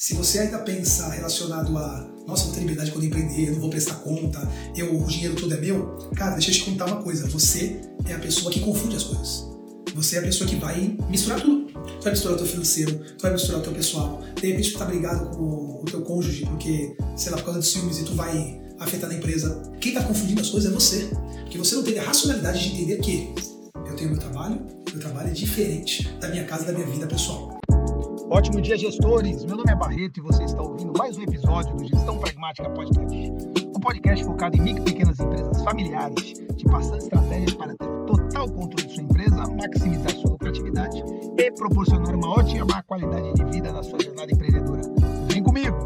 Se você ainda pensa relacionado a, nossa, vou ter liberdade quando empreender, eu não vou prestar conta, eu, o dinheiro todo é meu, cara, deixa eu te contar uma coisa. Você é a pessoa que confunde as coisas. Você é a pessoa que vai misturar tudo. Tu vai misturar o teu financeiro, tu vai misturar o teu pessoal. De repente tu tá brigado com o teu cônjuge porque, sei lá, por causa de ciúmes e tu vai afetar na empresa. Quem tá confundindo as coisas é você. Porque você não teve a racionalidade de entender que eu tenho meu trabalho, meu trabalho é diferente da minha casa, da minha vida pessoal. Ótimo dia, gestores! Meu nome é Barreto e você está ouvindo mais um episódio do Gestão Pragmática Podcast. Um podcast focado em micro e pequenas empresas familiares, te passando estratégias para ter total controle de sua empresa, maximizar sua lucratividade e proporcionar uma ótima qualidade de vida na sua jornada empreendedora. Vem comigo!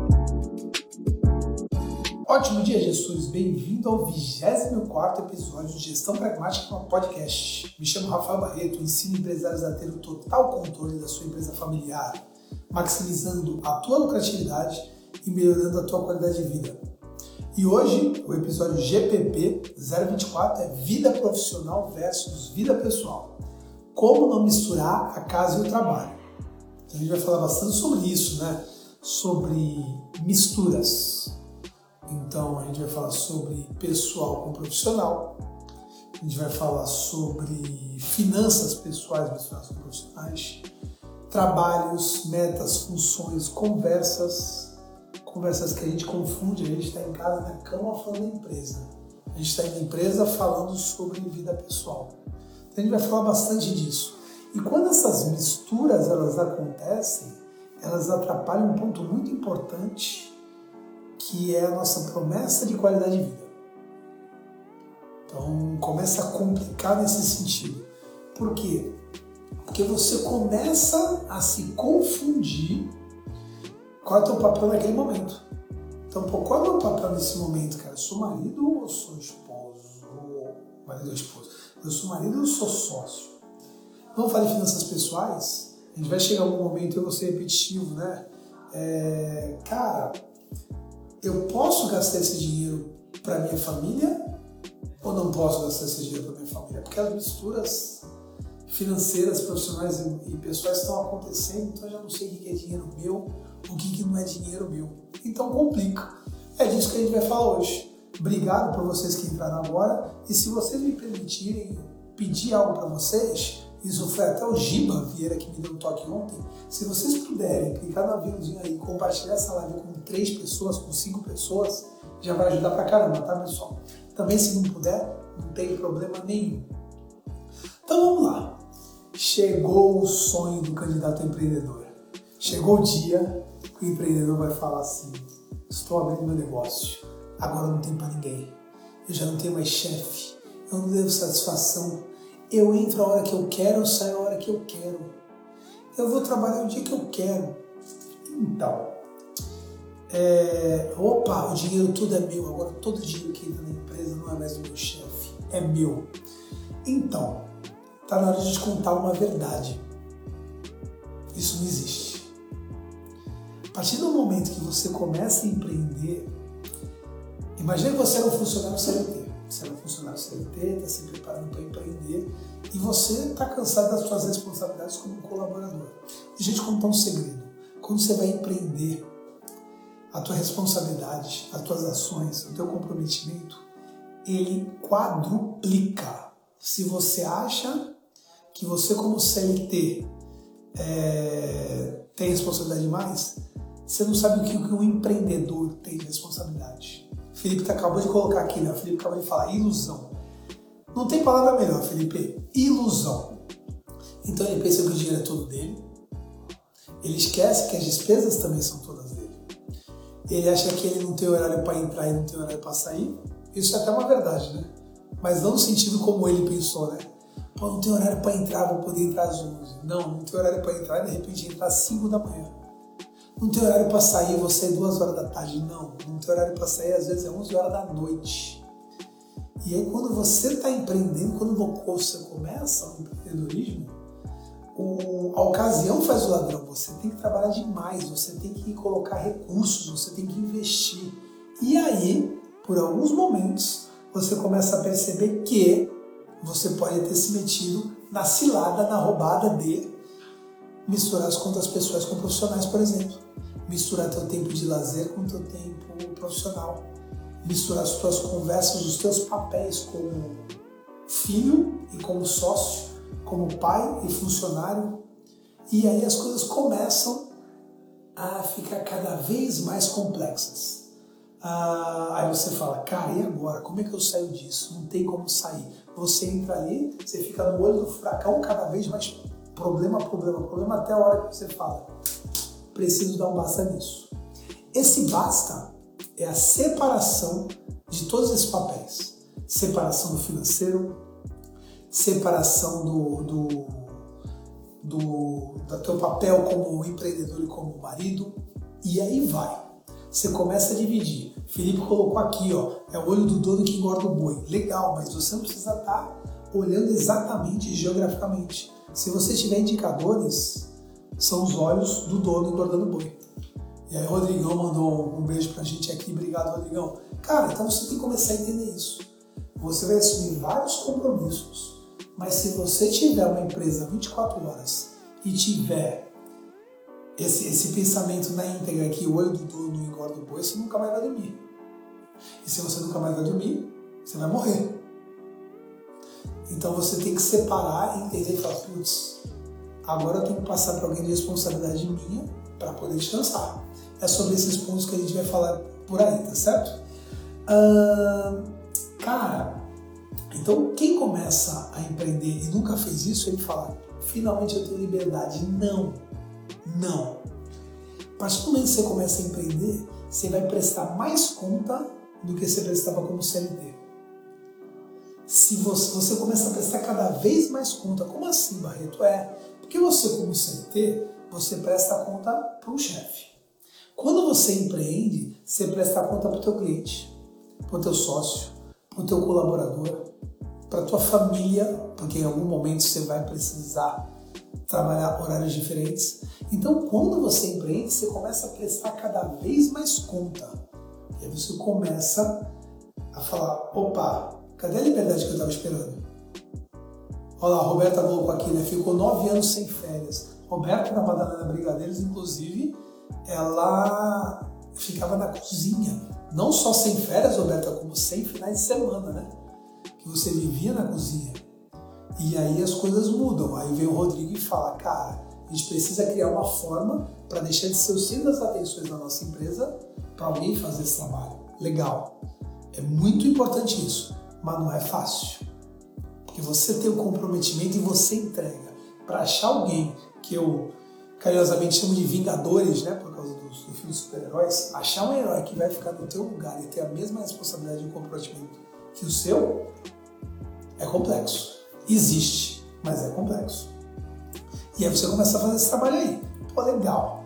Ótimo dia, gestores! Bem-vindo ao 24 episódio de Gestão Pragmática Podcast. Me chamo Rafael Barreto, ensino empresários a ter o total controle da sua empresa familiar maximizando a tua lucratividade e melhorando a tua qualidade de vida. E hoje, o episódio GPP 024 é vida profissional versus vida pessoal. Como não misturar a casa e o trabalho. Então, a gente vai falar bastante sobre isso, né? Sobre misturas. Então, a gente vai falar sobre pessoal com profissional. A gente vai falar sobre finanças pessoais misturadas com profissionais trabalhos, metas, funções, conversas, conversas que a gente confunde, a gente está em casa, na cama, falando da empresa. A gente está na empresa falando sobre vida pessoal. Então a gente vai falar bastante disso. E quando essas misturas elas acontecem, elas atrapalham um ponto muito importante, que é a nossa promessa de qualidade de vida. Então começa a complicar nesse sentido. Por quê? Porque você começa a se confundir qual é o teu papel naquele momento. Então, pô, qual é o meu papel nesse momento, cara? Eu sou marido ou sou esposo? Marido ou esposa? Eu sou marido ou sou sócio? Vamos falar de finanças pessoais? A gente vai chegar algum momento, eu vou ser repetitivo, né? É, cara, eu posso gastar esse dinheiro para minha família ou não posso gastar esse dinheiro para minha família? Porque as misturas financeiras, profissionais e pessoais estão acontecendo, então eu já não sei o que é dinheiro meu, o que não é dinheiro meu. Então complica. É disso que a gente vai falar hoje. Obrigado por vocês que entraram agora. E se vocês me permitirem pedir algo para vocês, isso foi até o Giba Vieira que me deu um toque ontem. Se vocês puderem clicar no aviãozinho aí e compartilhar essa live com três pessoas, com cinco pessoas, já vai ajudar pra caramba, tá pessoal? Também se não puder, não tem problema nenhum. Então vamos lá. Chegou o sonho do candidato empreendedor. Chegou o dia que o empreendedor vai falar assim: estou abrindo meu negócio, agora não tem para ninguém. Eu já não tenho mais chefe, eu não devo satisfação. Eu entro a hora que eu quero, eu saio a hora que eu quero. Eu vou trabalhar o dia que eu quero. Então, é, opa, o dinheiro tudo é meu, agora todo o dinheiro que entra na empresa não é mais do meu chefe, é meu. Então, Está na hora de contar uma verdade. Isso não existe. A partir do momento que você começa a empreender, imagine você era um funcionário CLT. Você era um funcionário CLT, está se preparando para empreender e você está cansado das suas responsabilidades como colaborador. Deixa eu te contar um segredo. Quando você vai empreender, a tua responsabilidade, as tuas ações, o teu comprometimento, ele quadruplica. Se você acha que você como CLT é, tem responsabilidade demais, você não sabe o que um empreendedor tem de responsabilidade. Felipe acabou de colocar aqui, né? Felipe acabou de falar, ilusão. Não tem palavra melhor, Felipe. Ilusão. Então ele pensa que o dinheiro é todo dele. Ele esquece que as despesas também são todas dele. Ele acha que ele não tem horário para entrar e não tem horário para sair. Isso é até uma verdade, né? Mas não no sentido como ele pensou, né? Pô, não tem horário para entrar, vou poder entrar às 11. Não, não tem horário para entrar de repente entrar às 5 da manhã. Não tem horário para sair, vou sair 2 horas da tarde. Não, não tem horário para sair, às vezes é 11 horas da noite. E aí, quando você está empreendendo, quando você começa o empreendedorismo, o, a ocasião faz o ladrão. Você tem que trabalhar demais, você tem que colocar recursos, você tem que investir. E aí, por alguns momentos, você começa a perceber que você pode ter se metido na cilada, na roubada de misturar as contas pessoais com profissionais, por exemplo. misturar teu tempo de lazer com teu tempo profissional, misturar as tuas conversas, os teus papéis como filho e como sócio, como pai e funcionário. E aí as coisas começam a ficar cada vez mais complexas. Ah, aí você fala, cara, e agora? Como é que eu saio disso? Não tem como sair. Você entra ali, você fica no olho do furacão, cada vez mais problema, problema, problema, até a hora que você fala, preciso dar um basta nisso. Esse basta é a separação de todos esses papéis. Separação do financeiro, separação do, do, do, do teu papel como empreendedor e como marido, e aí vai. Você começa a dividir. Felipe colocou aqui, ó, é o olho do dono que engorda o boi. Legal, mas você não precisa estar tá olhando exatamente geograficamente. Se você tiver indicadores, são os olhos do dono engordando o boi. E aí o Rodrigão mandou um beijo pra gente aqui. Obrigado, Rodrigão. Cara, então você tem que começar a entender isso. Você vai assumir vários compromissos, mas se você tiver uma empresa 24 horas e tiver esse, esse pensamento na íntegra que o olho do dono engorda o boi, você nunca mais vai dormir. E se você nunca mais vai dormir, você vai morrer. Então você tem que separar, entender e falar, putz, agora eu tenho que passar para alguém de responsabilidade minha para poder descansar. É sobre esses pontos que a gente vai falar por aí, tá certo? cara, então quem começa a empreender e nunca fez isso, ele fala, finalmente eu tenho liberdade. Não, não. A partir do momento que você começa a empreender, você vai prestar mais conta do que você prestava como CLT. Se você, você começa a prestar cada vez mais conta, como assim, Barreto? É, porque você, como CLT, você presta conta para o chefe. Quando você empreende, você presta conta para o teu cliente, para o teu sócio, para o teu colaborador, para tua família, porque em algum momento você vai precisar trabalhar horários diferentes. Então, quando você empreende, você começa a prestar cada vez mais conta. E aí você começa a falar: opa, cadê a liberdade que eu estava esperando? Olha lá, a Roberta colocou aqui, né? Ficou nove anos sem férias. Roberta da Madalena Brigadeiros, inclusive, ela ficava na cozinha. Não só sem férias, Roberta, como sem finais de semana, né? Que você vivia na cozinha. E aí as coisas mudam. Aí vem o Rodrigo e fala, cara, a gente precisa criar uma forma para deixar de ser o centro das atenções da nossa empresa para alguém fazer esse trabalho. Legal. É muito importante isso, mas não é fácil. Porque você tem o comprometimento e você entrega. Para achar alguém que eu carinhosamente chamo de vingadores, né, por causa dos, do filme super-heróis, achar um herói que vai ficar no teu lugar e ter a mesma responsabilidade e comprometimento que o seu, é complexo. Existe, mas é complexo. E aí você começa a fazer esse trabalho aí. Pô, legal.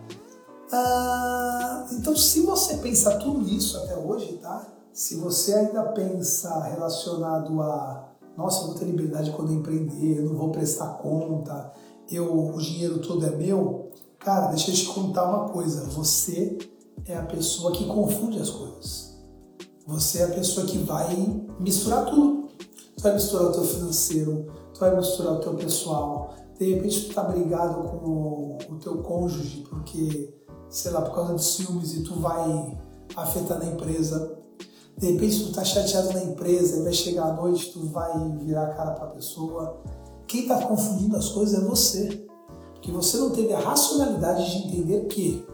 Ah, então, se você pensa tudo isso até hoje, tá? Se você ainda pensa relacionado a, nossa, eu vou ter liberdade quando empreender, eu não vou prestar conta, eu, o dinheiro todo é meu, cara, deixa eu te contar uma coisa. Você é a pessoa que confunde as coisas. Você é a pessoa que vai misturar tudo. Tu vai misturar o teu financeiro, tu vai misturar o teu pessoal. De repente tu tá brigado com o, o teu cônjuge porque, sei lá, por causa de ciúmes e tu vai afetar na empresa. De repente tu tá chateado na empresa e vai chegar à noite, tu vai virar a cara pra pessoa. Quem está confundindo as coisas é você. Porque você não teve a racionalidade de entender que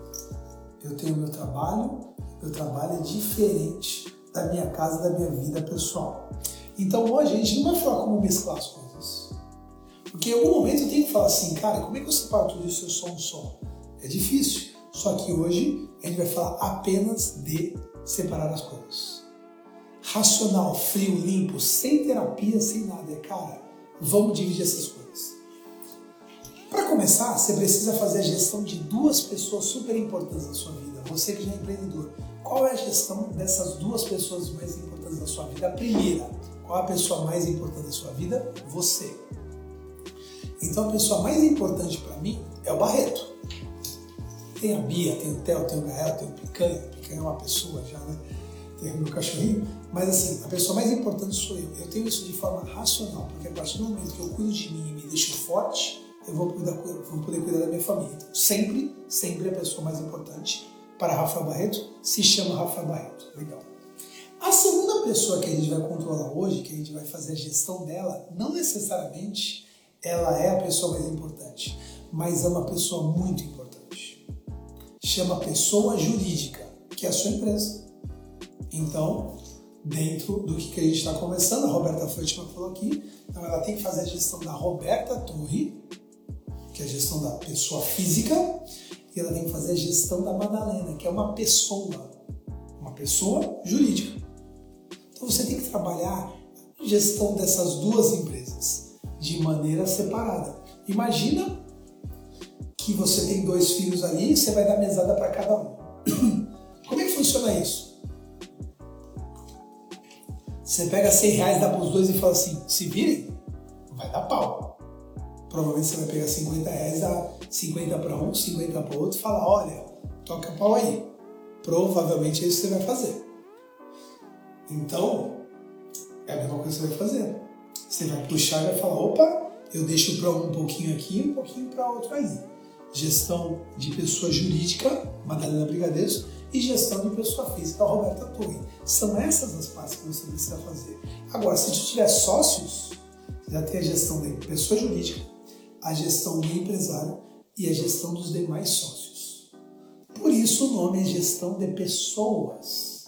eu tenho meu trabalho, meu trabalho é diferente da minha casa, da minha vida pessoal. Então hoje a gente não vai falar como mesclar as coisas. Porque em algum momento eu tenho que falar assim, cara, como é que eu separo tudo isso se eu sou um só? É difícil. Só que hoje a gente vai falar apenas de separar as coisas. Racional, frio, limpo, sem terapia, sem nada. É, cara, vamos dividir essas coisas. Para começar, você precisa fazer a gestão de duas pessoas super importantes na sua vida. Você que já é empreendedor, qual é a gestão dessas duas pessoas mais importantes da sua vida? A primeira, qual é a pessoa mais importante da sua vida? Você. Então a pessoa mais importante para mim é o Barreto. Tem a Bia, tem o Theo, tem o Gael, tem o Picanha. Picanha é uma pessoa já, né? Tem o meu cachorrinho. Mas assim, a pessoa mais importante sou eu. Eu tenho isso de forma racional, porque a partir do momento que eu cuido de mim e me deixo forte, eu vou, cuidar, vou poder cuidar da minha família. Então, sempre, sempre a pessoa mais importante para Rafael Barreto se chama Rafael Barreto. Legal. A segunda pessoa que a gente vai controlar hoje, que a gente vai fazer a gestão dela, não necessariamente ela é a pessoa mais importante, mas é uma pessoa muito importante. Chama pessoa jurídica, que é a sua empresa. Então, dentro do que a gente está começando, a Roberta Feuchtmann falou aqui, então ela tem que fazer a gestão da Roberta Torre, que é a gestão da pessoa física, e ela tem que fazer a gestão da Madalena, que é uma pessoa, uma pessoa jurídica. Então você tem que trabalhar a gestão dessas duas empresas de maneira separada. Imagina que você tem dois filhos ali e você vai dar mesada para cada um. Como é que funciona isso? Você pega 100 reais, dá para os dois e fala assim: se virem, vai dar pau provavelmente você vai pegar 50 reais, dar 50 para um, 50 para outro e falar, olha, toca pau aí. Provavelmente é isso que você vai fazer. Então, é a mesma coisa que você vai fazer. Você vai puxar e vai falar, opa, eu deixo para um pouquinho aqui um pouquinho para outro aí. Gestão de pessoa jurídica, Madalena Brigadeiros, e gestão de pessoa física, Roberta Torre. São essas as partes que você precisa fazer. Agora, se você tiver sócios, já tem a gestão da pessoa jurídica, a gestão do empresário e a gestão dos demais sócios. Por isso o nome é gestão de pessoas.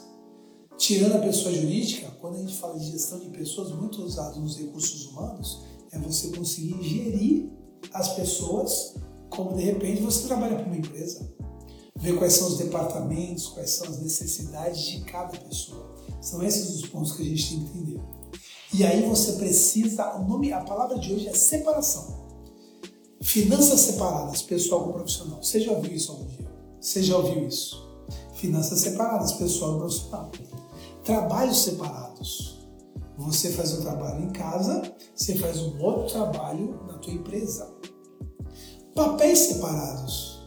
Tirando a pessoa jurídica, quando a gente fala de gestão de pessoas, muito usado nos recursos humanos, é você conseguir gerir as pessoas como de repente você trabalha para uma empresa. Ver quais são os departamentos, quais são as necessidades de cada pessoa. São esses os pontos que a gente tem que entender. E aí você precisa, o nome, a palavra de hoje é separação. Finanças separadas, pessoal com profissional. Você já ouviu isso algum dia? Você já ouviu isso? Finanças separadas, pessoal e profissional. Trabalhos separados. Você faz um trabalho em casa, você faz um outro trabalho na tua empresa. Papéis separados.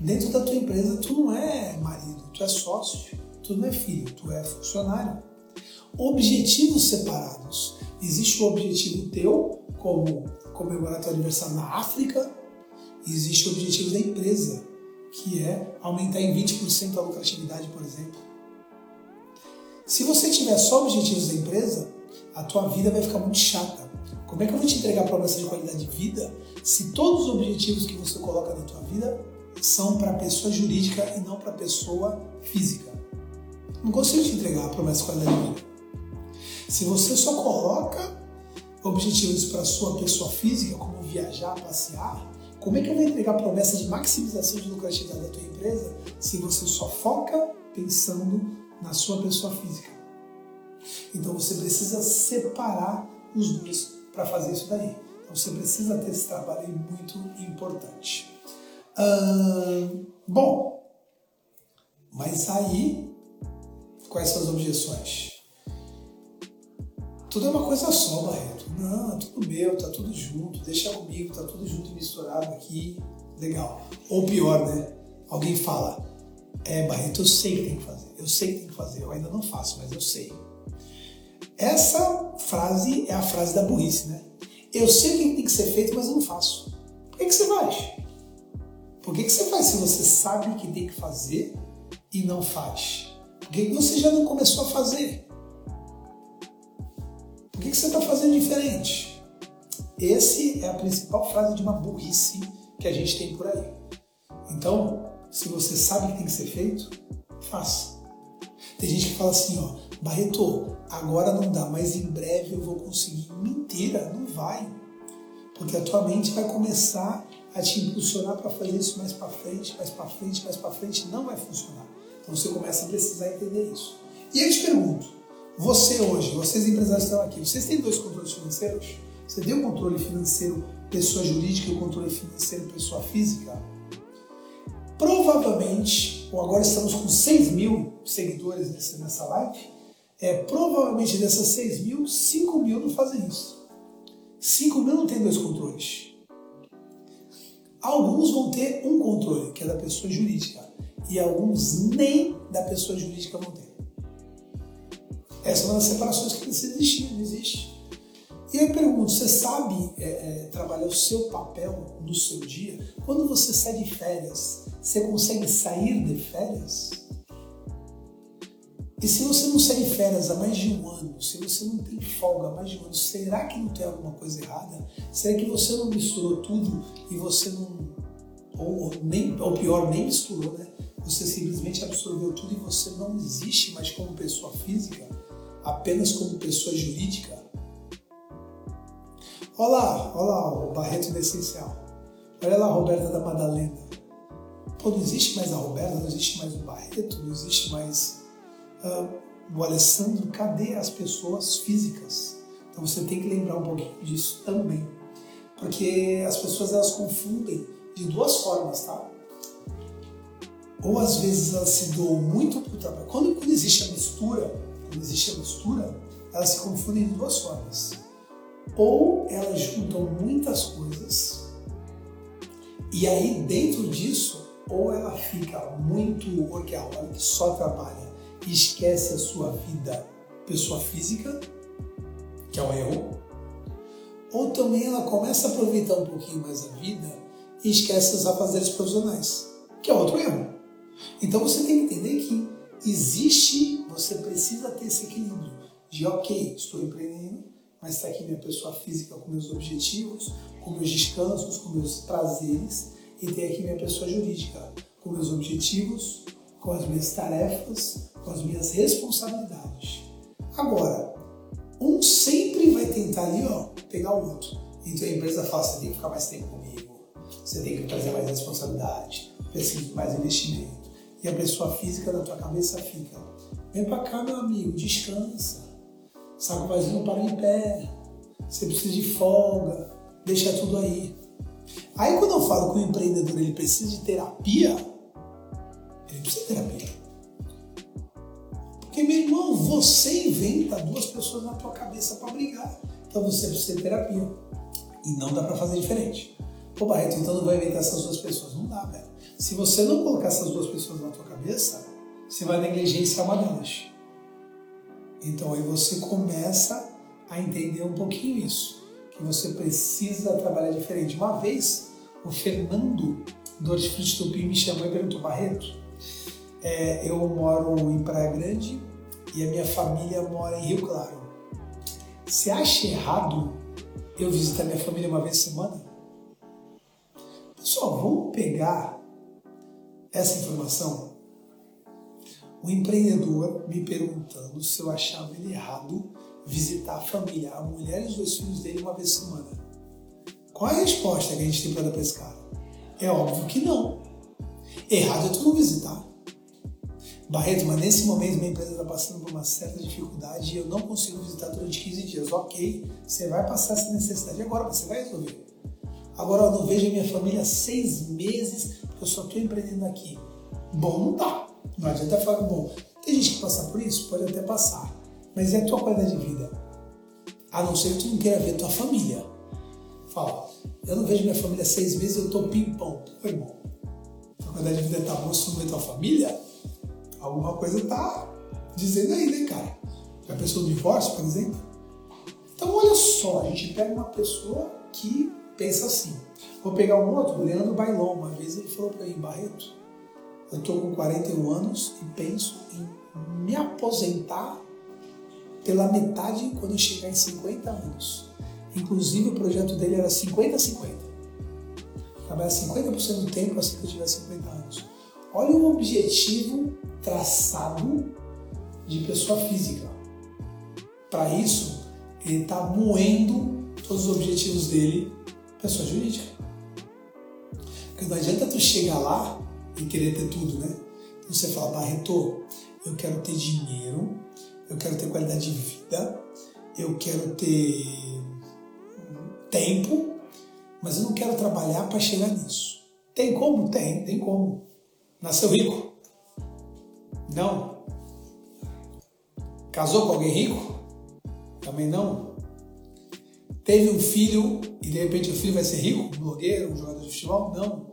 Dentro da tua empresa, tu não é marido, tu é sócio, tu não é filho, tu é funcionário. Objetivos separados. Existe o objetivo teu como comemorar teu aniversário na África, existe o objetivo da empresa, que é aumentar em 20% a lucratividade, por exemplo. Se você tiver só objetivos da empresa, a tua vida vai ficar muito chata. Como é que eu vou te entregar promessa de qualidade de vida se todos os objetivos que você coloca na tua vida são para pessoa jurídica e não para pessoa física? Não consigo te entregar a promessa de qualidade de vida. Se você só coloca objetivos para sua pessoa física, como viajar, passear, como é que eu vou entregar promessa de maximização de lucratividade da tua empresa se você só foca pensando na sua pessoa física? Então você precisa separar os dois para fazer isso daí. Então você precisa ter esse trabalho muito importante. Hum, bom, mas aí, quais são as objeções? Tudo é uma coisa só, Barreto. Não, é tudo meu, tá tudo junto, deixa comigo, tá tudo junto e misturado aqui. Legal. Ou pior, né? Alguém fala, é, Barreto, eu sei que tem que fazer, eu sei que tem que fazer, eu ainda não faço, mas eu sei. Essa frase é a frase da burrice, né? Eu sei o que tem que ser feito, mas eu não faço. Por que, que você faz? Por que, que você faz se você sabe o que tem que fazer e não faz? Por que, que você já não começou a fazer? O que, que você está fazendo diferente? Esse é a principal frase de uma burrice que a gente tem por aí. Então, se você sabe o que tem que ser feito, faça. Tem gente que fala assim, ó, Barreto, agora não dá, mas em breve eu vou conseguir. Mentira, não vai. Porque a tua mente vai começar a te impulsionar para fazer isso mais para frente, mais para frente, mais para frente, não vai funcionar. Então você começa a precisar entender isso. E eu te pergunto, você hoje, vocês empresários estão aqui, vocês têm dois controles financeiros? Você tem um controle financeiro pessoa jurídica e o controle financeiro pessoa física? Provavelmente, ou agora estamos com 6 mil seguidores nessa live, é, provavelmente dessas 6 mil, 5 mil não fazem isso. 5 mil não tem dois controles. Alguns vão ter um controle, que é da pessoa jurídica, e alguns nem da pessoa jurídica vão ter. Essa é uma das separações que precisa existir, não existe. E eu pergunto, você sabe é, é, trabalhar o seu papel no seu dia? Quando você sai de férias, você consegue sair de férias? E se você não sai de férias há mais de um ano, se você não tem folga há mais de um ano, será que não tem alguma coisa errada? Será que você não misturou tudo e você não. Ou nem, ou pior, nem misturou, né? Você simplesmente absorveu tudo e você não existe mais como pessoa física, apenas como pessoa jurídica? Olá, olá, o Barreto do Essencial. Olha lá a Roberta da Madalena. Pô, não existe mais a Roberta, não existe mais o Barreto, não existe mais uh, o Alessandro. Cadê as pessoas físicas? Então você tem que lembrar um pouquinho disso também. Porque as pessoas elas confundem de duas formas, tá? Ou às vezes elas se doam muito para o trabalho. Quando, quando existe a mistura, existe a mistura, elas se confundem de duas formas ou elas juntam muitas coisas e aí dentro disso ou ela fica muito workaholic, só trabalha e esquece a sua vida pessoa física, que é um erro, ou também ela começa a aproveitar um pouquinho mais a vida e esquece os afazeres profissionais, que é outro erro. Então você tem que entender que existe, você precisa ter esse equilíbrio de ok, estou empreendendo, mas está aqui minha pessoa física com meus objetivos, com meus descansos, com meus prazeres, e tem aqui minha pessoa jurídica com meus objetivos, com as minhas tarefas, com as minhas responsabilidades. Agora, um sempre vai tentar ali, ó, pegar o outro. Então a empresa fala, você tem que ficar mais tempo comigo, você tem que trazer mais responsabilidade, preciso de mais investimento. E a pessoa física da tua cabeça fica, vem pra cá, meu amigo, descansa saco vazio não para em pé, você precisa de folga, deixa tudo aí. Aí quando eu falo que o empreendedor ele precisa de terapia, ele precisa de terapia. Porque, meu irmão, você inventa duas pessoas na tua cabeça para brigar. Então você precisa de terapia. E não dá para fazer diferente. Pô, Barreto, então não vai inventar essas duas pessoas. Não dá, velho. Se você não colocar essas duas pessoas na tua cabeça, você vai negligenciar uma delas. Então aí você começa a entender um pouquinho isso, que você precisa trabalhar diferente. Uma vez, o Fernando do Hortifruti Tupi me chamou e perguntou, Barreto, é, eu moro em Praia Grande e a minha família mora em Rio Claro. Você acha errado eu visitar minha família uma vez por semana? Pessoal, vamos pegar essa informação o empreendedor me perguntando se eu achava ele errado visitar a família, a mulher e os dois filhos dele uma vez por semana. Qual é a resposta que a gente tem para dar para esse cara? É óbvio que não. Errado é tu não visitar. Barreto, mas nesse momento minha empresa está passando por uma certa dificuldade e eu não consigo visitar durante 15 dias. Ok, você vai passar essa necessidade agora, você vai resolver. Agora eu não vejo a minha família há seis meses porque eu só estou empreendendo aqui. Bom, não dá. Não adianta falar, bom, tem gente que passa por isso? Pode até passar. Mas é a tua qualidade de vida. A não ser que tu não queira ver tua família. Fala, eu não vejo minha família seis meses, eu tô pimpão. Pô, irmão, tua qualidade de vida tá boa se tu não vê tua família? Alguma coisa tá dizendo aí, né, cara? Já pensou no divórcio, por exemplo? Então, olha só, a gente pega uma pessoa que pensa assim. Vou pegar um outro, o Leandro Bailon. Uma vez ele falou para mim, Barreto, eu estou com 41 anos e penso em me aposentar pela metade quando eu chegar em 50 anos. Inclusive o projeto dele era 50-50. Trabalhar 50% do tempo assim que eu tiver 50 anos. Olha o objetivo traçado de pessoa física. Para isso, ele está moendo todos os objetivos dele, pessoa jurídica. Porque não adianta tu chegar lá e querer ter tudo, né? Então você fala, Barreto, eu quero ter dinheiro, eu quero ter qualidade de vida, eu quero ter tempo, mas eu não quero trabalhar para chegar nisso. Tem como? Tem, tem como. Nasceu rico? Não. Casou com alguém rico? Também não. Teve um filho e de repente o filho vai ser rico? Um blogueiro, um jogador de futebol? Não.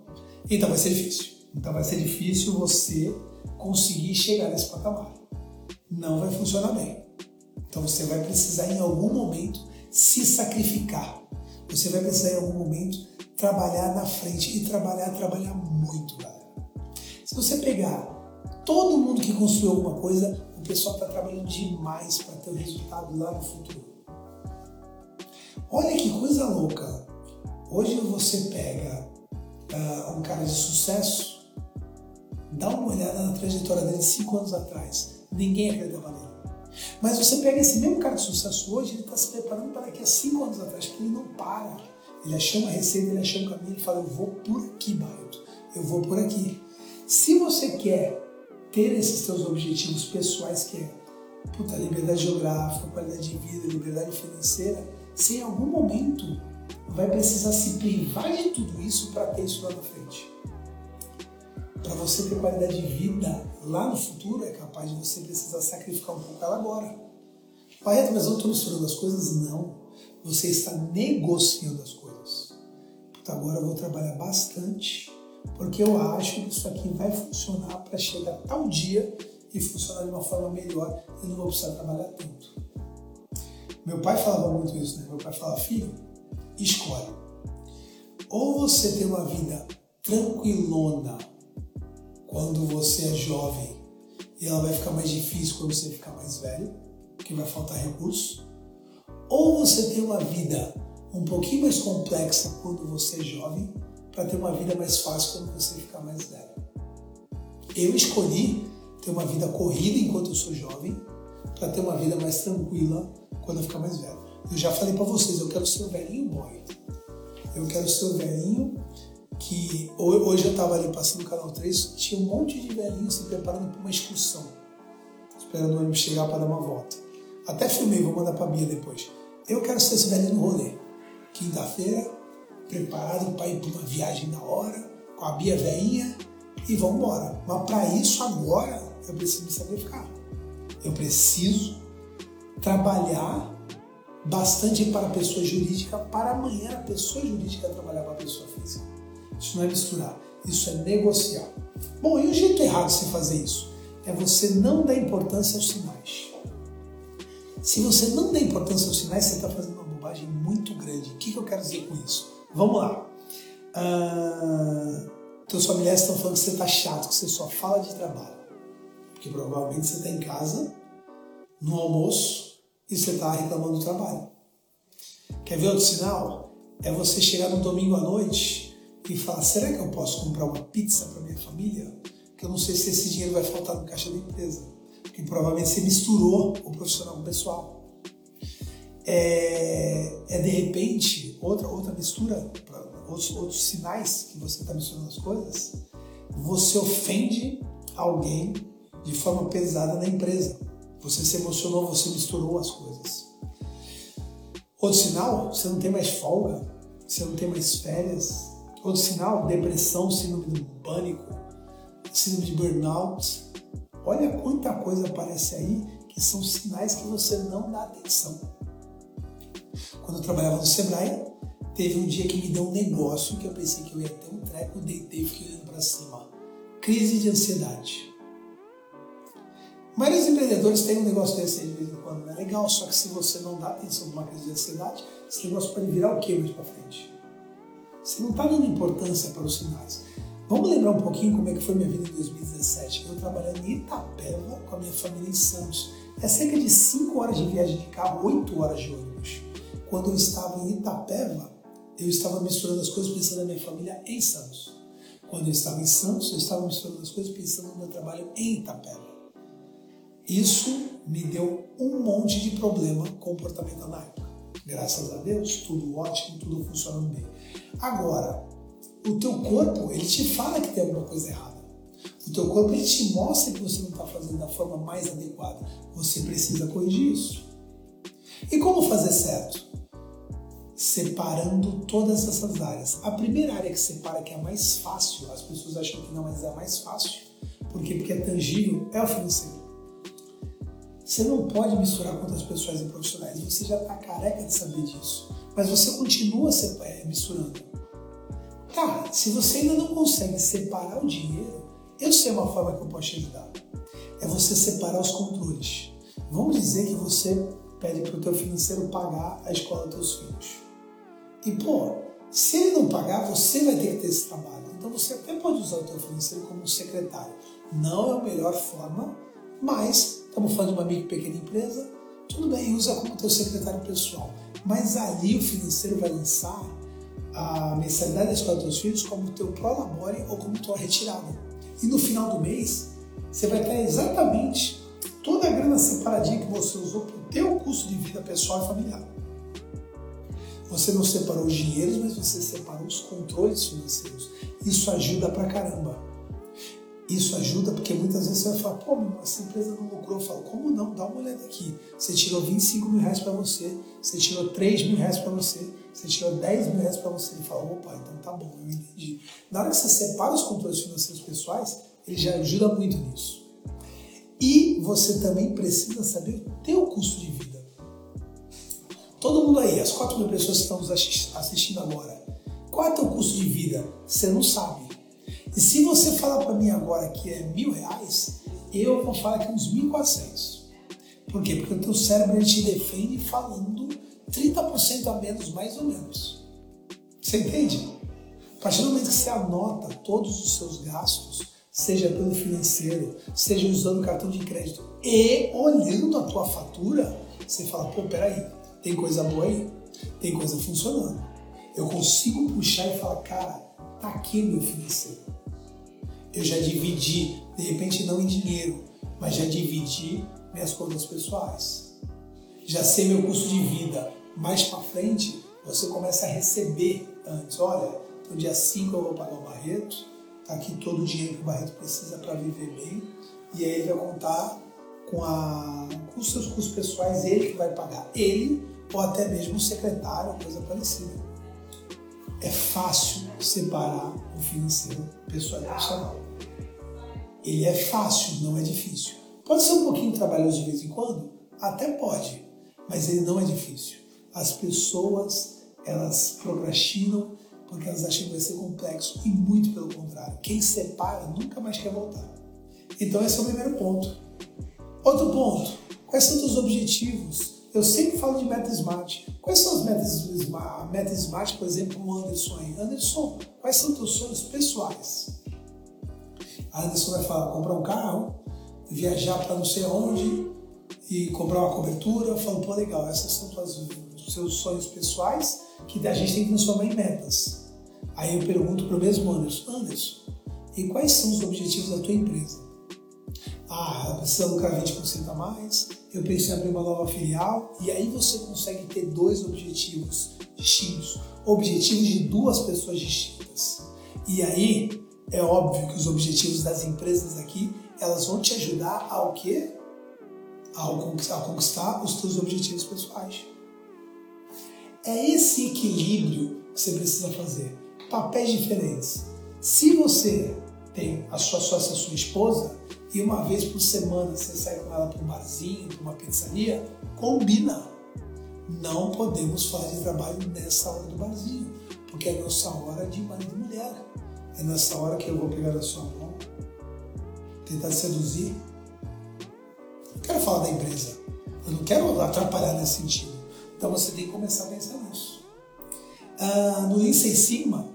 Então vai ser difícil. Então vai ser difícil você conseguir chegar nesse patamar. Não vai funcionar bem. Então você vai precisar em algum momento se sacrificar. Você vai precisar em algum momento trabalhar na frente e trabalhar, trabalhar muito, galera. Se você pegar todo mundo que construiu alguma coisa, o pessoal está trabalhando demais para ter o resultado lá no futuro. Olha que coisa louca. Hoje você pega uh, um cara de sucesso, dá uma olhada na trajetória dele cinco anos atrás. Ninguém acreditava nele. Mas você pega esse mesmo cara de sucesso hoje, ele está se preparando para daqui a cinco anos atrás, porque ele não para. Ele achou uma receita, ele achou um caminho, ele fala, eu vou por aqui, Bailton. Eu vou por aqui. Se você quer ter esses seus objetivos pessoais, que é puta, liberdade geográfica, qualidade de vida, liberdade financeira, você em algum momento vai precisar se privar de tudo isso para ter isso lá na frente. Para você ter qualidade de vida lá no futuro, é capaz de você precisar sacrificar um pouco ela agora. Barreto, mas eu estou misturando as coisas? Não. Você está negociando as coisas. Puta, agora eu vou trabalhar bastante porque eu acho que isso aqui vai funcionar para chegar tal dia e funcionar de uma forma melhor e não vou precisar trabalhar tanto. Meu pai falava muito isso, né? Meu pai falava, filho, escolhe. Ou você tem uma vida tranquilona quando você é jovem e ela vai ficar mais difícil quando você ficar mais velho, porque vai faltar recursos. Ou você tem uma vida um pouquinho mais complexa quando você é jovem para ter uma vida mais fácil quando você ficar mais velho. Eu escolhi ter uma vida corrida enquanto eu sou jovem, para ter uma vida mais tranquila quando eu ficar mais velho. Eu já falei para vocês, eu quero ser o velhinho boy. Eu quero ser o velhinho que hoje eu estava ali passando no canal 3, tinha um monte de velhinhos se preparando para uma excursão, esperando o ônibus chegar para dar uma volta. Até filmei, vou mandar para a Bia depois. Eu quero ser esse velhinho no rolê. Quinta-feira, preparado para ir para uma viagem na hora, com a Bia veinha e vamos embora. Mas para isso agora eu preciso me sacrificar. Eu preciso trabalhar bastante para a pessoa jurídica para amanhã a pessoa jurídica trabalhar para a pessoa física. Isso não é misturar, isso é negociar. Bom, e o jeito errado de se fazer isso é você não dar importância aos sinais. Se você não dá importância aos sinais, você está fazendo uma bobagem muito grande. O que, que eu quero dizer com isso? Vamos lá. Uh, teus familiares estão falando que você está chato, que você só fala de trabalho. Porque provavelmente você está em casa, no almoço, e você está reclamando do trabalho. Quer ver outro sinal? É você chegar no domingo à noite e falar: será que eu posso comprar uma pizza para minha família? Porque eu não sei se esse dinheiro vai faltar no caixa da empresa. Porque provavelmente você misturou o profissional com o pessoal é, é de repente outra, outra mistura, outros, outros sinais que você está misturando as coisas, você ofende alguém de forma pesada na empresa. Você se emocionou, você misturou as coisas. Outro sinal, você não tem mais folga, você não tem mais férias. Outro sinal, depressão, síndrome do pânico, síndrome de burnout. Olha quanta coisa aparece aí que são sinais que você não dá atenção. Quando eu trabalhava no Sebrae, teve um dia que me deu um negócio que eu pensei que eu ia ter um treco, deitei e fiquei olhando para cima. Crise de ansiedade. Vários empreendedores têm um negócio desse aí de vez em quando, é legal, só que se você não dá atenção para uma crise de ansiedade, esse negócio pode virar o quê mais para frente? Você não está dando importância para os sinais. Vamos lembrar um pouquinho como é que foi minha vida em 2017. Eu trabalhando em Itapeva com a minha família em Santos. É cerca de 5 horas de viagem de carro, 8 horas de ônibus. Quando eu estava em Itapeva, eu estava misturando as coisas pensando na minha família em Santos. Quando eu estava em Santos, eu estava misturando as coisas pensando no meu trabalho em Itapeva. Isso me deu um monte de problema comportamental na época. Graças a Deus, tudo ótimo, tudo funcionando bem. Agora, o teu corpo, ele te fala que tem alguma coisa errada. O teu corpo, ele te mostra que você não está fazendo da forma mais adequada. Você precisa corrigir isso. E como fazer certo? Separando todas essas áreas. A primeira área que separa, que é a mais fácil, as pessoas acham que não, mas é a mais fácil. Por quê? Porque é tangível, é o financeiro. Você não pode misturar com outras pessoas e profissionais. Você já está careca de saber disso. Mas você continua é, misturando. Tá, se você ainda não consegue separar o dinheiro, eu sei uma forma que eu posso te ajudar. É você separar os controles. Vamos dizer que você pede para o teu financeiro pagar a escola dos filhos. E, pô, se ele não pagar, você vai ter que ter esse trabalho. Então você até pode usar o teu financeiro como secretário. Não é a melhor forma, mas estamos falando de uma micro pequena empresa, tudo bem, usa como teu secretário pessoal. Mas ali o financeiro vai lançar a mensalidade da escola dos teus filhos como teu prolabore ou como tua retirada. E no final do mês, você vai ter exatamente toda a grana separadinha que você usou para o teu custo de vida pessoal e familiar. Você não separou os dinheiros, mas você separou os controles financeiros. Isso ajuda pra caramba. Isso ajuda porque muitas vezes você vai falar, pô, essa empresa não lucrou. Eu falo, como não? Dá uma olhada aqui. Você tirou 25 mil reais para você, você tirou 3 mil reais para você, você tirou 10 mil reais para você. Ele fala, opa, então tá bom, eu entendi. Na hora que você separa os controles financeiros pessoais, ele já ajuda muito nisso. E você também precisa saber o teu custo de vida. Todo mundo aí, as 4 mil pessoas que estão nos assistindo agora, qual é o teu custo de vida? Você não sabe. E se você falar para mim agora que é mil reais, eu vou falar que é uns 1.400. Por quê? Porque o teu cérebro te defende falando 30% a menos, mais ou menos. Você entende? A partir do momento que você anota todos os seus gastos, seja pelo financeiro, seja usando cartão de crédito e olhando a tua fatura, você fala, pô, peraí, tem coisa boa aí, tem coisa funcionando. Eu consigo puxar e falar, cara, tá aqui meu financeiro eu já dividi, de repente não em dinheiro, mas já dividi minhas contas pessoais. Já sei meu custo de vida. Mais para frente, você começa a receber antes. Olha, no dia 5 eu vou pagar o Barreto, tá aqui todo o dinheiro que o Barreto precisa para viver bem, e aí ele vai contar com, a, com os seus custos pessoais, ele que vai pagar. Ele ou até mesmo o secretário, coisa parecida. É fácil separar o financeiro pessoal e profissional ele é fácil, não é difícil. Pode ser um pouquinho trabalhoso de vez em quando? Até pode, mas ele não é difícil. As pessoas, elas procrastinam porque elas acham que vai ser complexo e muito pelo contrário. Quem separa nunca mais quer voltar. Então esse é o primeiro ponto. Outro ponto, quais são os objetivos? Eu sempre falo de meta smart. Quais são as metas smart? Meta smart, por exemplo, o Anderson aí. Anderson, quais são os teus sonhos pessoais? A Anderson vai falar, comprar um carro, viajar para não sei onde e comprar uma cobertura. Eu falo, pô, legal, esses são os seus sonhos pessoais que a gente tem que transformar em metas. Aí eu pergunto para o mesmo Anderson, Anderson, e quais são os objetivos da tua empresa? Ah, ela precisa lucrar 20% a mais, eu penso em abrir uma nova filial, e aí você consegue ter dois objetivos distintos, objetivos de duas pessoas distintas. E aí é óbvio que os objetivos das empresas aqui, elas vão te ajudar ao quê? Ao conquistar, conquistar os teus objetivos pessoais. É esse equilíbrio que você precisa fazer. Papéis diferentes. Se você tem a sua sócia, a sua esposa, e uma vez por semana você sai com ela para um barzinho, para uma pizzaria, combina. Não podemos de trabalho nessa hora do barzinho, porque é nossa hora de marido e mulher. É nessa hora que eu vou pegar a sua mão, tentar seduzir. Não quero falar da empresa. Eu não quero atrapalhar nesse sentido. Então você tem que começar a pensar nisso. Ah, no Lean Sigma,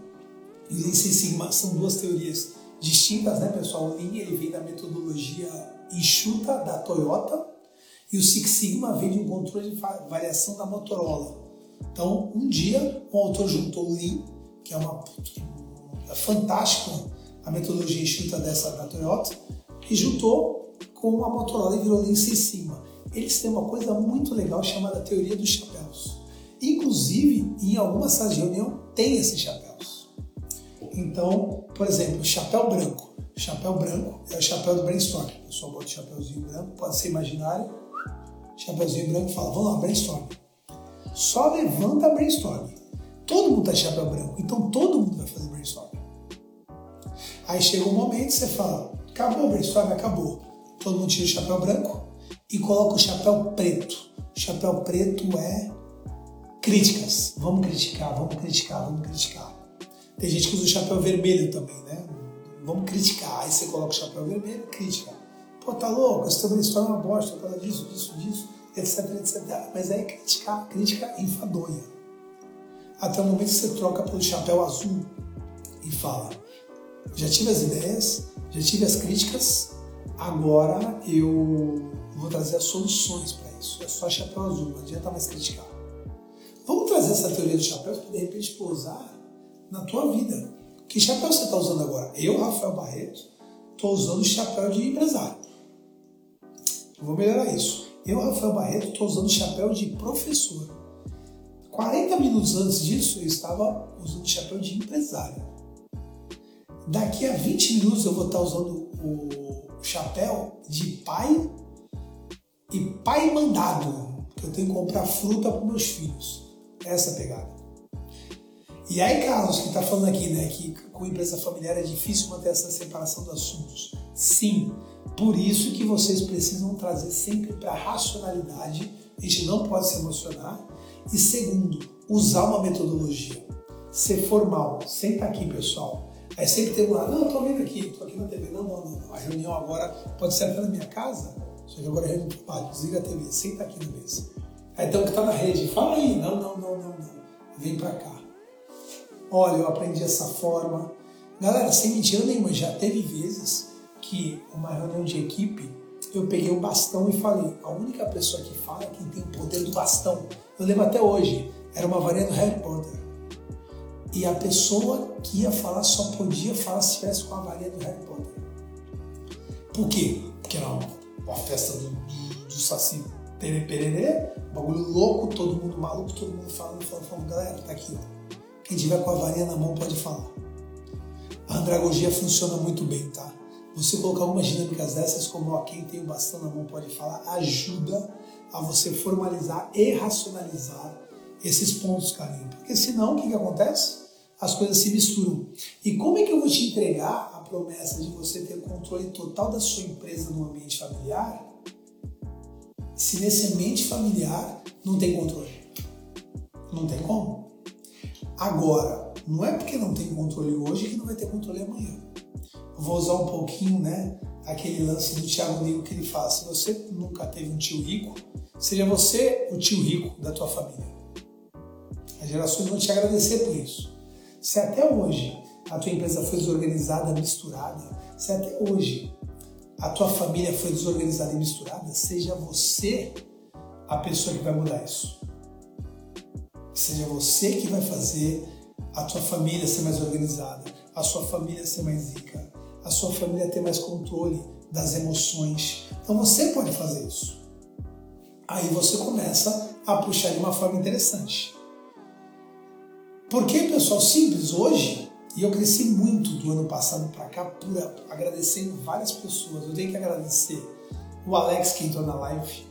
e Lean Sigma são duas teorias distintas, né, pessoal? O Lean ele vem da metodologia enxuta da Toyota e o Six Sigma vem de um controle de variação da Motorola. Então, um dia, um autor juntou o Lean, que é uma é fantástico a metodologia enxuta dessa da Toyota e juntou com a Motorola e virou Lince em cima. Eles têm uma coisa muito legal chamada teoria dos chapéus. Inclusive, em algumas salas de reunião tem esses chapéus. Então, por exemplo, chapéu branco. Chapéu branco é o chapéu do brainstorm. O pessoal bota chapéuzinho branco, pode ser imaginário. Chapéuzinho branco fala, vamos lá, brainstorm. Só levanta brainstorm. Todo mundo tá chapéu branco, então todo mundo vai fazer brainstorm. Aí chega um momento você fala, acabou o brainstorm, acabou. Todo mundo tira o chapéu branco e coloca o chapéu preto. O chapéu preto é críticas. Vamos criticar, vamos criticar, vamos criticar. Tem gente que usa o chapéu vermelho também, né? Vamos criticar. Aí você coloca o chapéu vermelho, crítica. Pô, tá louco, teu brainstorm é uma bosta, por causa disso, disso, disso. etc, etc. Mas aí é crítica, crítica enfadonha. Até o momento que você troca pelo chapéu azul e fala: já tive as ideias, já tive as críticas, agora eu vou trazer as soluções para isso. É só chapéu azul, não adianta mais criticar. Vamos trazer essa teoria do chapéu para de repente pousar na tua vida. Que chapéu você está usando agora? Eu, Rafael Barreto, estou usando o chapéu de empresário. vou melhorar isso. Eu, Rafael Barreto, estou usando o chapéu de professor. 40 minutos antes disso, eu estava usando o chapéu de empresário. Daqui a 20 minutos eu vou estar usando o chapéu de pai e pai mandado, eu tenho que comprar fruta para meus filhos. Essa pegada. E aí, Carlos, que está falando aqui, né, que com empresa familiar é difícil manter essa separação dos assuntos. Sim, por isso que vocês precisam trazer sempre para a racionalidade. A gente não pode se emocionar. E segundo, usar uma metodologia. Ser formal. Senta aqui, pessoal. Aí sempre tem um lado, não, estou vendo aqui, estou aqui na TV. Não, não, não. A reunião agora pode ser até na minha casa, só que agora é reunião de trabalho. Desliga a TV, senta aqui na mesa. Aí então que está na rede, fala aí. Não, não, não, não, não. Vem para cá. Olha, eu aprendi essa forma. Galera, sem mentira nenhuma, já teve vezes que uma reunião de equipe, eu peguei o bastão e falei, a única pessoa que fala é quem tem o poder do bastão. Eu lembro até hoje, era uma varinha do Harry Potter. E a pessoa que ia falar só podia falar se estivesse com a varinha do Harry Potter. Por quê? Porque era uma, uma festa do, do, do Saci bagulho louco, todo mundo maluco, todo mundo falando, falando, falando, galera, tá aqui, ó. Quem tiver com a varinha na mão pode falar. A andragogia funciona muito bem, tá? Você colocar algumas dinâmicas dessas, como ó, quem tem o bastão na mão pode falar, ajuda a você formalizar e racionalizar esses pontos, carinho. Porque senão, o que, que acontece? As coisas se misturam. E como é que eu vou te entregar a promessa de você ter controle total da sua empresa no ambiente familiar, se nesse ambiente familiar não tem controle? Não tem como. Agora, não é porque não tem controle hoje que não vai ter controle amanhã vou usar um pouquinho, né, aquele lance do Thiago Nigo que ele fala, se você nunca teve um tio rico, seja você o tio rico da tua família. As gerações vão te agradecer por isso. Se até hoje a tua empresa foi desorganizada, misturada, se até hoje a tua família foi desorganizada e misturada, seja você a pessoa que vai mudar isso. Seja você que vai fazer a tua família ser mais organizada, a sua família ser mais rica, a sua família ter mais controle das emoções. Então você pode fazer isso. Aí você começa a puxar de uma forma interessante. Porque, pessoal, simples, hoje, e eu cresci muito do ano passado para cá, por agradecendo várias pessoas. Eu tenho que agradecer o Alex que entrou na live,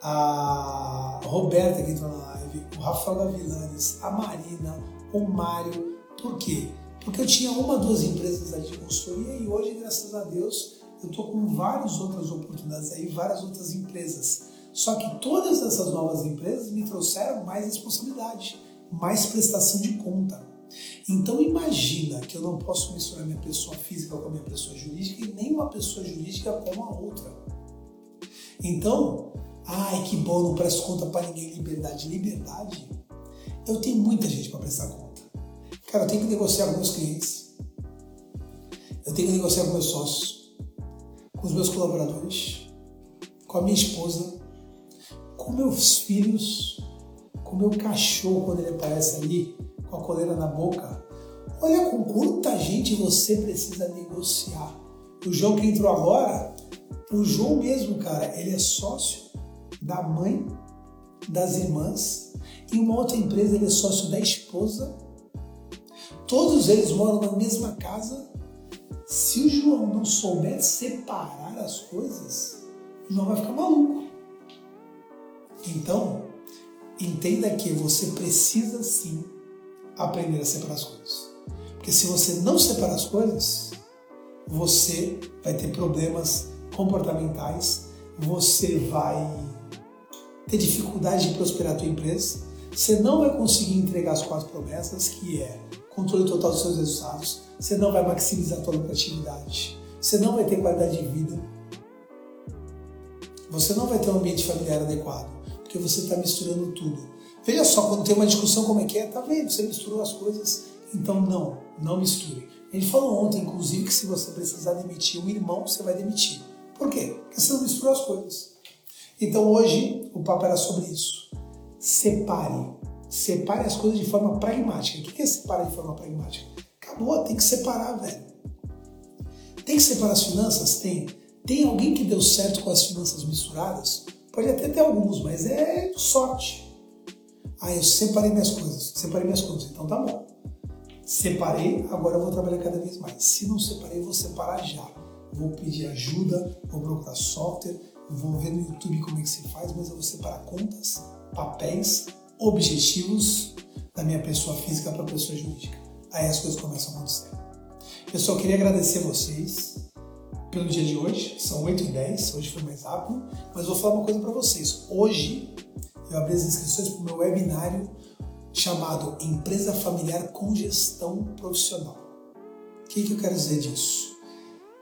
a Roberta que entrou na live, o Rafael Gavilanes, a Marina, o Mário. Por quê? Porque eu tinha uma, duas empresas de consultoria e hoje, graças a Deus, eu estou com várias outras oportunidades aí, várias outras empresas. Só que todas essas novas empresas me trouxeram mais responsabilidade, mais prestação de conta. Então imagina que eu não posso misturar minha pessoa física com a minha pessoa jurídica e nem uma pessoa jurídica com a outra. Então, ai que bom, não presto conta para ninguém, liberdade. Liberdade, eu tenho muita gente para prestar conta. Cara, eu tenho que negociar com meus clientes. Eu tenho que negociar com meus sócios, com os meus colaboradores, com a minha esposa, com meus filhos, com meu cachorro quando ele aparece ali com a coleira na boca. Olha com quanta gente você precisa negociar. O João que entrou agora, o João mesmo, cara, ele é sócio da mãe, das irmãs, e uma outra empresa ele é sócio da esposa Todos eles moram na mesma casa. Se o João não souber separar as coisas, o João vai ficar maluco. Então, entenda que você precisa sim aprender a separar as coisas. Porque se você não separar as coisas, você vai ter problemas comportamentais, você vai ter dificuldade de prosperar a tua empresa, você não vai conseguir entregar as quatro promessas, que é controle total dos seus resultados, você não vai maximizar a sua lucratividade, você não vai ter qualidade de vida, você não vai ter um ambiente familiar adequado. porque você está misturando tudo. Veja só, quando tem uma discussão como é que é, tá vendo? Você misturou as coisas, então não, não misture. Gente falou ontem, inclusive, que se você precisar demitir um irmão, você vai demitir. Por quê? Porque você não misturou as coisas. Então hoje o papo era sobre isso. Separe. Separe as coisas de forma pragmática. O que é separar de forma pragmática? Acabou, tem que separar, velho. Tem que separar as finanças? Tem. Tem alguém que deu certo com as finanças misturadas? Pode até ter alguns, mas é sorte. Ah, eu separei minhas coisas, separei minhas contas, então tá bom. Separei, agora eu vou trabalhar cada vez mais. Se não separei, vou separar já. Vou pedir ajuda, vou procurar software, vou ver no YouTube como é que se faz, mas eu vou separar contas, papéis, objetivos da minha pessoa física para a pessoa jurídica. Aí as coisas começam a acontecer. Pessoal, queria agradecer vocês pelo dia de hoje. São 8 e 10, hoje foi mais rápido, mas vou falar uma coisa para vocês. Hoje eu abri as inscrições para o meu webinário chamado Empresa Familiar com Gestão Profissional. O que, que eu quero dizer disso?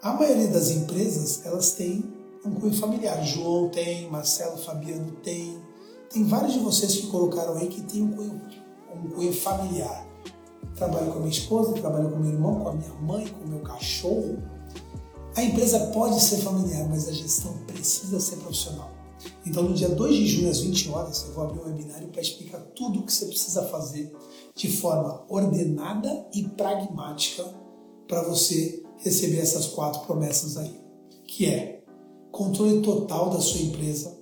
A maioria das empresas elas têm um cunho familiar. João tem, Marcelo, Fabiano tem. Tem vários de vocês que colocaram aí que tem um cunho, um cunho familiar. Trabalho com a minha esposa, trabalho com meu irmão, com a minha mãe, com o meu cachorro. A empresa pode ser familiar, mas a gestão precisa ser profissional. Então, no dia 2 de junho, às 20 horas, eu vou abrir um webinário para explicar tudo o que você precisa fazer de forma ordenada e pragmática para você receber essas quatro promessas aí, que é controle total da sua empresa,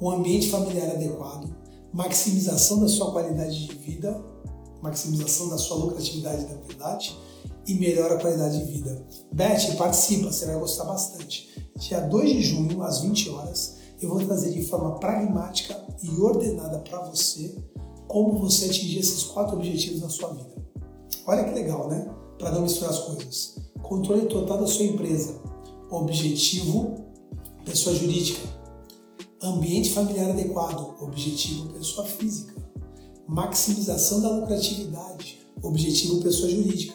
um ambiente familiar adequado, maximização da sua qualidade de vida, maximização da sua lucratividade na verdade e melhora a qualidade de vida. Beth, participa, você vai gostar bastante. Dia 2 de junho, às 20 horas, eu vou trazer de forma pragmática e ordenada para você como você atingir esses quatro objetivos na sua vida. Olha que legal, né? Para não misturar as coisas. Controle total da sua empresa. Objetivo pessoa jurídica. Ambiente familiar adequado, objetivo pessoa física. Maximização da lucratividade, objetivo pessoa jurídica.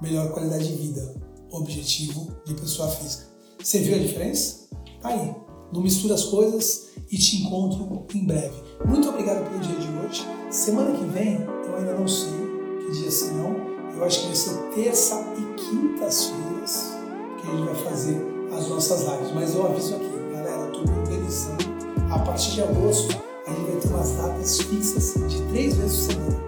Melhor qualidade de vida, objetivo de pessoa física. Você viu a diferença? Tá aí. Não mistura as coisas e te encontro em breve. Muito obrigado pelo dia de hoje. Semana que vem, eu ainda não sei que dia serão. Eu acho que vai ser terça e quintas-feiras que a gente vai fazer as nossas lives. Mas eu aviso aqui, galera, eu estou me organizando. A partir de agosto, a gente vai ter umas datas fixas de três vezes por semana.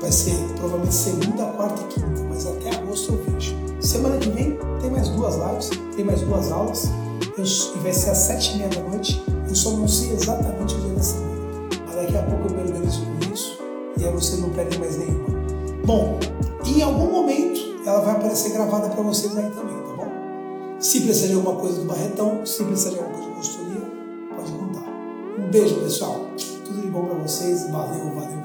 Vai ser provavelmente segunda, quarta e quinta, mas até agosto eu vejo. Semana que vem tem mais duas lives, tem mais duas aulas, eu, e vai ser às sete e meia da noite. Eu só não sei exatamente o dia da semana, mas daqui a pouco eu me organizo com isso e aí você não perde mais nenhuma. Bom, em algum momento ela vai aparecer gravada para vocês aí também. Se precisar de alguma coisa do Barretão, se precisar de alguma coisa de consultoria, pode contar. Um beijo, pessoal. Tudo de bom para vocês. Valeu, valeu.